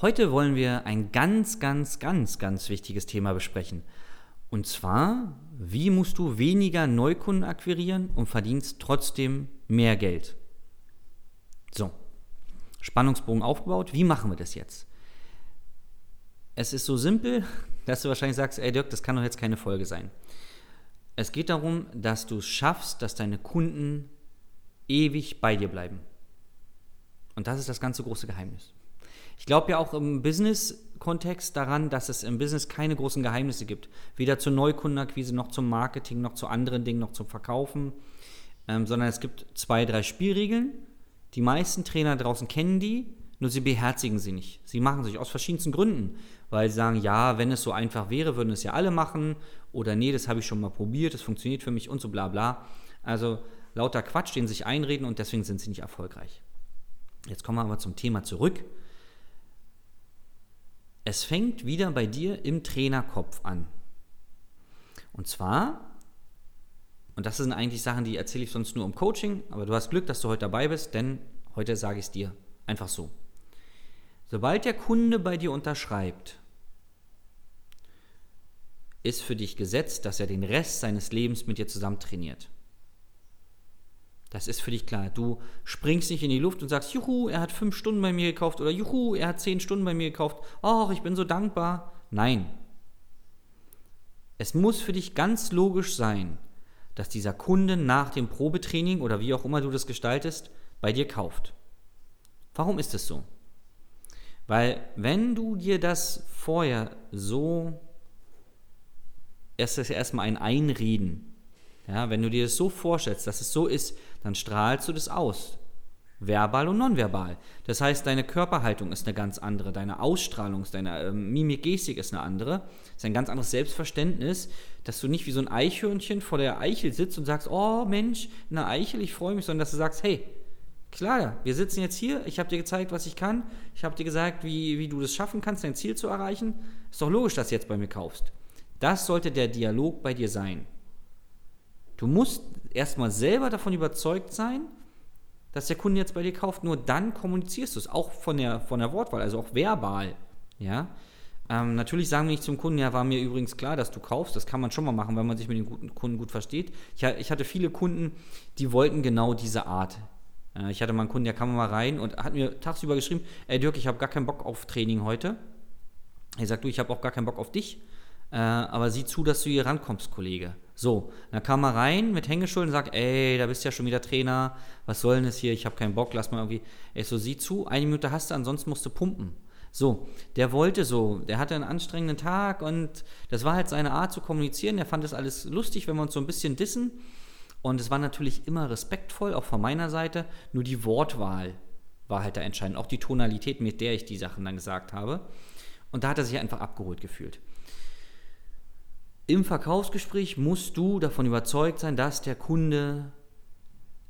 Heute wollen wir ein ganz, ganz, ganz, ganz wichtiges Thema besprechen. Und zwar, wie musst du weniger Neukunden akquirieren und verdienst trotzdem mehr Geld? So, Spannungsbogen aufgebaut. Wie machen wir das jetzt? Es ist so simpel, dass du wahrscheinlich sagst, ey Dirk, das kann doch jetzt keine Folge sein. Es geht darum, dass du es schaffst, dass deine Kunden ewig bei dir bleiben. Und das ist das ganze große Geheimnis. Ich glaube ja auch im Business-Kontext daran, dass es im Business keine großen Geheimnisse gibt. Weder zur Neukundenakquise, noch zum Marketing, noch zu anderen Dingen, noch zum Verkaufen. Ähm, sondern es gibt zwei, drei Spielregeln die meisten Trainer draußen kennen die, nur sie beherzigen sie nicht. Sie machen sich aus verschiedensten Gründen, weil sie sagen, ja, wenn es so einfach wäre, würden es ja alle machen oder nee, das habe ich schon mal probiert, das funktioniert für mich und so bla bla. Also lauter Quatsch, den sich einreden und deswegen sind sie nicht erfolgreich. Jetzt kommen wir aber zum Thema zurück. Es fängt wieder bei dir im Trainerkopf an. Und zwar und das sind eigentlich Sachen, die erzähle ich sonst nur im Coaching, aber du hast Glück, dass du heute dabei bist, denn heute sage ich es dir einfach so. Sobald der Kunde bei dir unterschreibt, ist für dich gesetzt, dass er den Rest seines Lebens mit dir zusammen trainiert. Das ist für dich klar. Du springst nicht in die Luft und sagst, juhu, er hat fünf Stunden bei mir gekauft oder juhu, er hat zehn Stunden bei mir gekauft. Oh, ich bin so dankbar. Nein. Es muss für dich ganz logisch sein, dass dieser Kunde nach dem Probetraining oder wie auch immer du das gestaltest, bei dir kauft. Warum ist es so? Weil wenn du dir das vorher so, erst erstmal ein Einreden, ja, wenn du dir das so vorstellst, dass es so ist, dann strahlst du das aus verbal und nonverbal. Das heißt, deine Körperhaltung ist eine ganz andere, deine Ausstrahlung, deine äh, Mimik, Gestik ist eine andere. Das ist ein ganz anderes Selbstverständnis, dass du nicht wie so ein Eichhörnchen vor der Eichel sitzt und sagst, oh Mensch, eine Eichel, ich freue mich, sondern dass du sagst, hey, klar, wir sitzen jetzt hier, ich habe dir gezeigt, was ich kann, ich habe dir gesagt, wie, wie du das schaffen kannst, dein Ziel zu erreichen. Ist doch logisch, dass du jetzt bei mir kaufst. Das sollte der Dialog bei dir sein. Du musst erstmal selber davon überzeugt sein, dass der Kunde jetzt bei dir kauft, nur dann kommunizierst du es, auch von der, von der Wortwahl, also auch verbal. Ja? Ähm, natürlich sagen wir nicht zum Kunden, ja, war mir übrigens klar, dass du kaufst. Das kann man schon mal machen, wenn man sich mit den guten Kunden gut versteht. Ich, ich hatte viele Kunden, die wollten genau diese Art. Äh, ich hatte mal einen Kunden, der kam mal rein und hat mir tagsüber geschrieben, ey Dirk, ich habe gar keinen Bock auf Training heute. Er sagt, du, ich habe auch gar keinen Bock auf dich, äh, aber sieh zu, dass du hier rankommst, Kollege. So, dann kam er rein mit Hängeschulden und sagt, ey, da bist du ja schon wieder Trainer, was soll denn das hier, ich habe keinen Bock, lass mal irgendwie. Ich so, sieh zu, eine Minute hast du, ansonsten musst du pumpen. So, der wollte so, der hatte einen anstrengenden Tag und das war halt seine Art zu kommunizieren. Der fand das alles lustig, wenn wir uns so ein bisschen dissen. Und es war natürlich immer respektvoll, auch von meiner Seite, nur die Wortwahl war halt da entscheidend, auch die Tonalität, mit der ich die Sachen dann gesagt habe. Und da hat er sich einfach abgeholt gefühlt. Im Verkaufsgespräch musst du davon überzeugt sein, dass der Kunde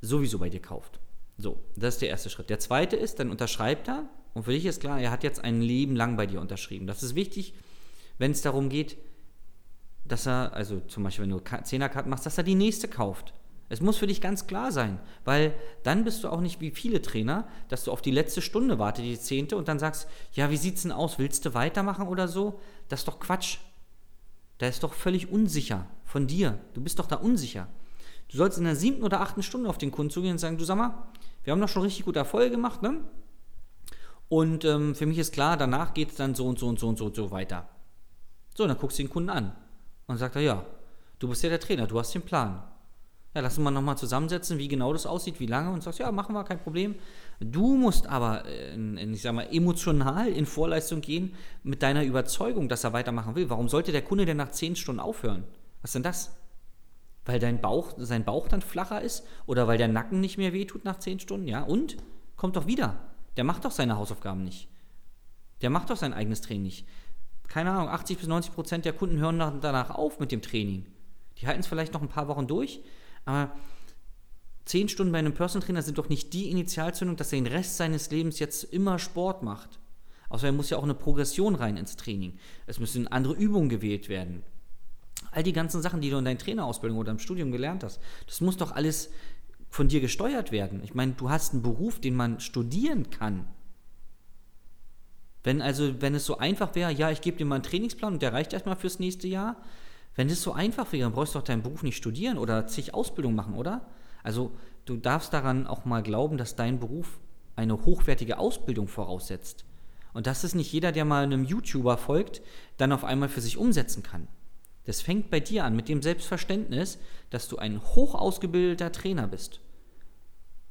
sowieso bei dir kauft. So, das ist der erste Schritt. Der zweite ist, dann unterschreibt er und für dich ist klar, er hat jetzt ein Leben lang bei dir unterschrieben. Das ist wichtig, wenn es darum geht, dass er, also zum Beispiel, wenn du 10er-Karten machst, dass er die nächste kauft. Es muss für dich ganz klar sein, weil dann bist du auch nicht wie viele Trainer, dass du auf die letzte Stunde wartest, die zehnte, und dann sagst, ja, wie sieht's denn aus? Willst du weitermachen oder so? Das ist doch Quatsch. Da ist doch völlig unsicher von dir. Du bist doch da unsicher. Du sollst in der siebten oder achten Stunde auf den Kunden zugehen und sagen, du sag mal, wir haben doch schon richtig gute Erfolge gemacht, ne? Und ähm, für mich ist klar, danach geht es dann so und so und so und so und so weiter. So, dann guckst du den Kunden an und sagt er, ja, du bist ja der Trainer, du hast den Plan. Ja, lass uns mal nochmal zusammensetzen, wie genau das aussieht, wie lange und sagst, ja, machen wir, kein Problem. Du musst aber, in, in, ich sag mal, emotional in Vorleistung gehen mit deiner Überzeugung, dass er weitermachen will. Warum sollte der Kunde denn nach zehn Stunden aufhören? Was ist denn das? Weil dein Bauch, sein Bauch dann flacher ist oder weil der Nacken nicht mehr wehtut nach zehn Stunden? Ja, und? Kommt doch wieder. Der macht doch seine Hausaufgaben nicht. Der macht doch sein eigenes Training nicht. Keine Ahnung, 80 bis 90 Prozent der Kunden hören danach auf mit dem Training. Die halten es vielleicht noch ein paar Wochen durch, aber zehn Stunden bei einem Personal Trainer sind doch nicht die Initialzündung, dass er den Rest seines Lebens jetzt immer Sport macht. Außerdem muss ja auch eine Progression rein ins Training. Es müssen andere Übungen gewählt werden. All die ganzen Sachen, die du in deiner Trainerausbildung oder im Studium gelernt hast, das muss doch alles von dir gesteuert werden. Ich meine, du hast einen Beruf, den man studieren kann. Wenn also, wenn es so einfach wäre, ja, ich gebe dir mal einen Trainingsplan und der reicht erstmal fürs nächste Jahr, wenn es so einfach wäre, dann brauchst du doch deinen Beruf nicht studieren oder zig Ausbildung machen, oder? Also du darfst daran auch mal glauben, dass dein Beruf eine hochwertige Ausbildung voraussetzt. Und dass es nicht jeder, der mal einem YouTuber folgt, dann auf einmal für sich umsetzen kann. Das fängt bei dir an mit dem Selbstverständnis, dass du ein hoch ausgebildeter Trainer bist.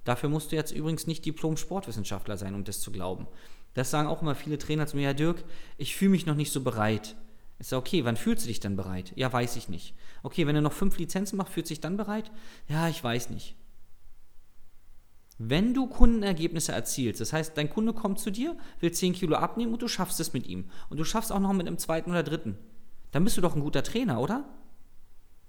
Dafür musst du jetzt übrigens nicht Diplom-Sportwissenschaftler sein, um das zu glauben. Das sagen auch immer viele Trainer zu mir, ja Dirk, ich fühle mich noch nicht so bereit. Ich sage, okay, wann fühlst du dich dann bereit? Ja, weiß ich nicht. Okay, wenn er noch fünf Lizenzen macht, fühlt sich dann bereit? Ja, ich weiß nicht. Wenn du Kundenergebnisse erzielst, das heißt, dein Kunde kommt zu dir, will 10 Kilo abnehmen und du schaffst es mit ihm. Und du schaffst auch noch mit einem zweiten oder dritten. Dann bist du doch ein guter Trainer, oder?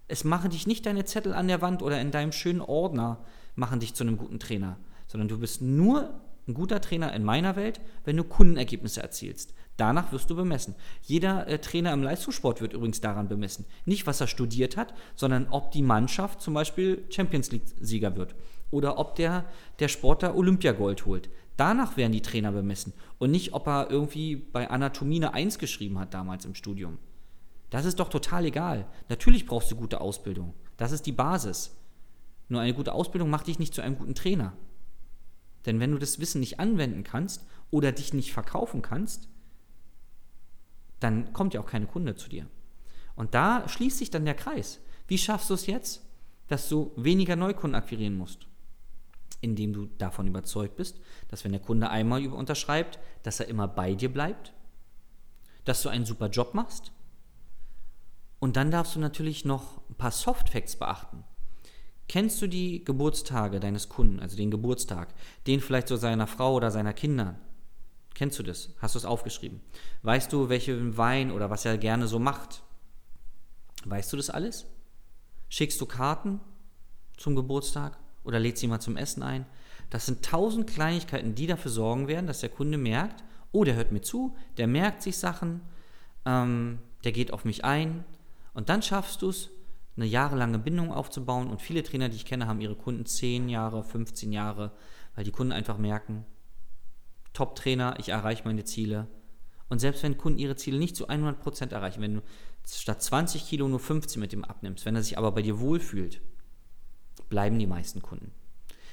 Es machen dich nicht deine Zettel an der Wand oder in deinem schönen Ordner machen dich zu einem guten Trainer, sondern du bist nur ein guter Trainer in meiner Welt, wenn du Kundenergebnisse erzielst. Danach wirst du bemessen. Jeder äh, Trainer im Leistungssport wird übrigens daran bemessen. Nicht, was er studiert hat, sondern ob die Mannschaft zum Beispiel Champions League-Sieger wird. Oder ob der, der Sportler Olympiagold holt. Danach werden die Trainer bemessen. Und nicht, ob er irgendwie bei Anatomie eine 1 geschrieben hat damals im Studium. Das ist doch total egal. Natürlich brauchst du gute Ausbildung. Das ist die Basis. Nur eine gute Ausbildung macht dich nicht zu einem guten Trainer. Denn wenn du das Wissen nicht anwenden kannst oder dich nicht verkaufen kannst, dann kommt ja auch keine Kunde zu dir. Und da schließt sich dann der Kreis. Wie schaffst du es jetzt, dass du weniger Neukunden akquirieren musst? Indem du davon überzeugt bist, dass wenn der Kunde einmal unterschreibt, dass er immer bei dir bleibt, dass du einen super Job machst. Und dann darfst du natürlich noch ein paar Softfacts beachten. Kennst du die Geburtstage deines Kunden, also den Geburtstag, den vielleicht so seiner Frau oder seiner Kinder? Kennst du das? Hast du es aufgeschrieben? Weißt du, welchen Wein oder was er gerne so macht? Weißt du das alles? Schickst du Karten zum Geburtstag oder lädst ihn mal zum Essen ein? Das sind tausend Kleinigkeiten, die dafür sorgen werden, dass der Kunde merkt, oh, der hört mir zu, der merkt sich Sachen, ähm, der geht auf mich ein. Und dann schaffst du es, eine jahrelange Bindung aufzubauen. Und viele Trainer, die ich kenne, haben ihre Kunden 10 Jahre, 15 Jahre, weil die Kunden einfach merken, Top-Trainer, ich erreiche meine Ziele. Und selbst wenn Kunden ihre Ziele nicht zu 100% erreichen, wenn du statt 20 Kilo nur 15 mit dem abnimmst, wenn er sich aber bei dir wohlfühlt, bleiben die meisten Kunden.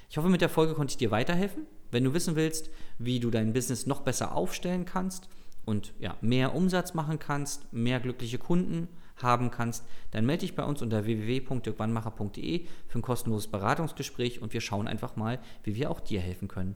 Ich hoffe, mit der Folge konnte ich dir weiterhelfen. Wenn du wissen willst, wie du dein Business noch besser aufstellen kannst und ja, mehr Umsatz machen kannst, mehr glückliche Kunden, haben kannst, dann melde dich bei uns unter www.dirkwannmacher.de für ein kostenloses Beratungsgespräch und wir schauen einfach mal, wie wir auch dir helfen können.